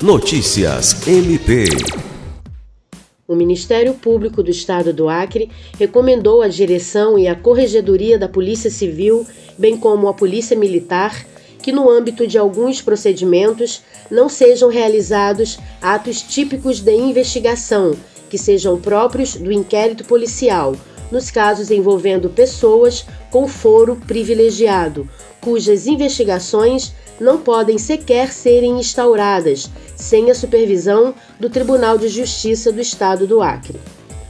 Notícias MP. O Ministério Público do Estado do Acre recomendou à direção e à Corregedoria da Polícia Civil, bem como à Polícia Militar, que no âmbito de alguns procedimentos não sejam realizados atos típicos de investigação que sejam próprios do inquérito policial, nos casos envolvendo pessoas com foro privilegiado, cujas investigações não podem sequer serem instauradas sem a supervisão do Tribunal de Justiça do Estado do Acre.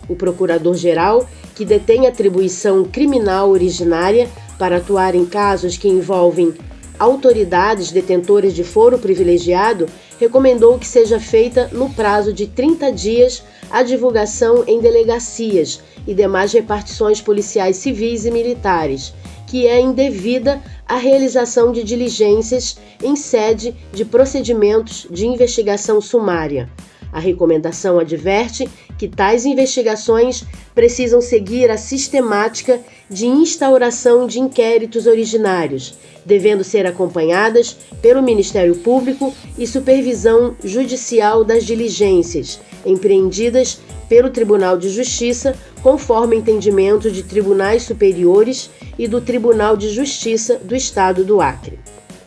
O Procurador-Geral, que detém atribuição criminal originária para atuar em casos que envolvem autoridades detentoras de foro privilegiado, recomendou que seja feita no prazo de 30 dias a divulgação em delegacias e demais repartições policiais civis e militares, que é indevida a realização de diligências em sede de procedimentos de investigação sumária. A recomendação adverte que tais investigações precisam seguir a sistemática de instauração de inquéritos originários, devendo ser acompanhadas pelo Ministério Público e supervisão judicial das diligências empreendidas pelo Tribunal de Justiça, conforme entendimento de tribunais superiores e do Tribunal de Justiça do Estado do Acre.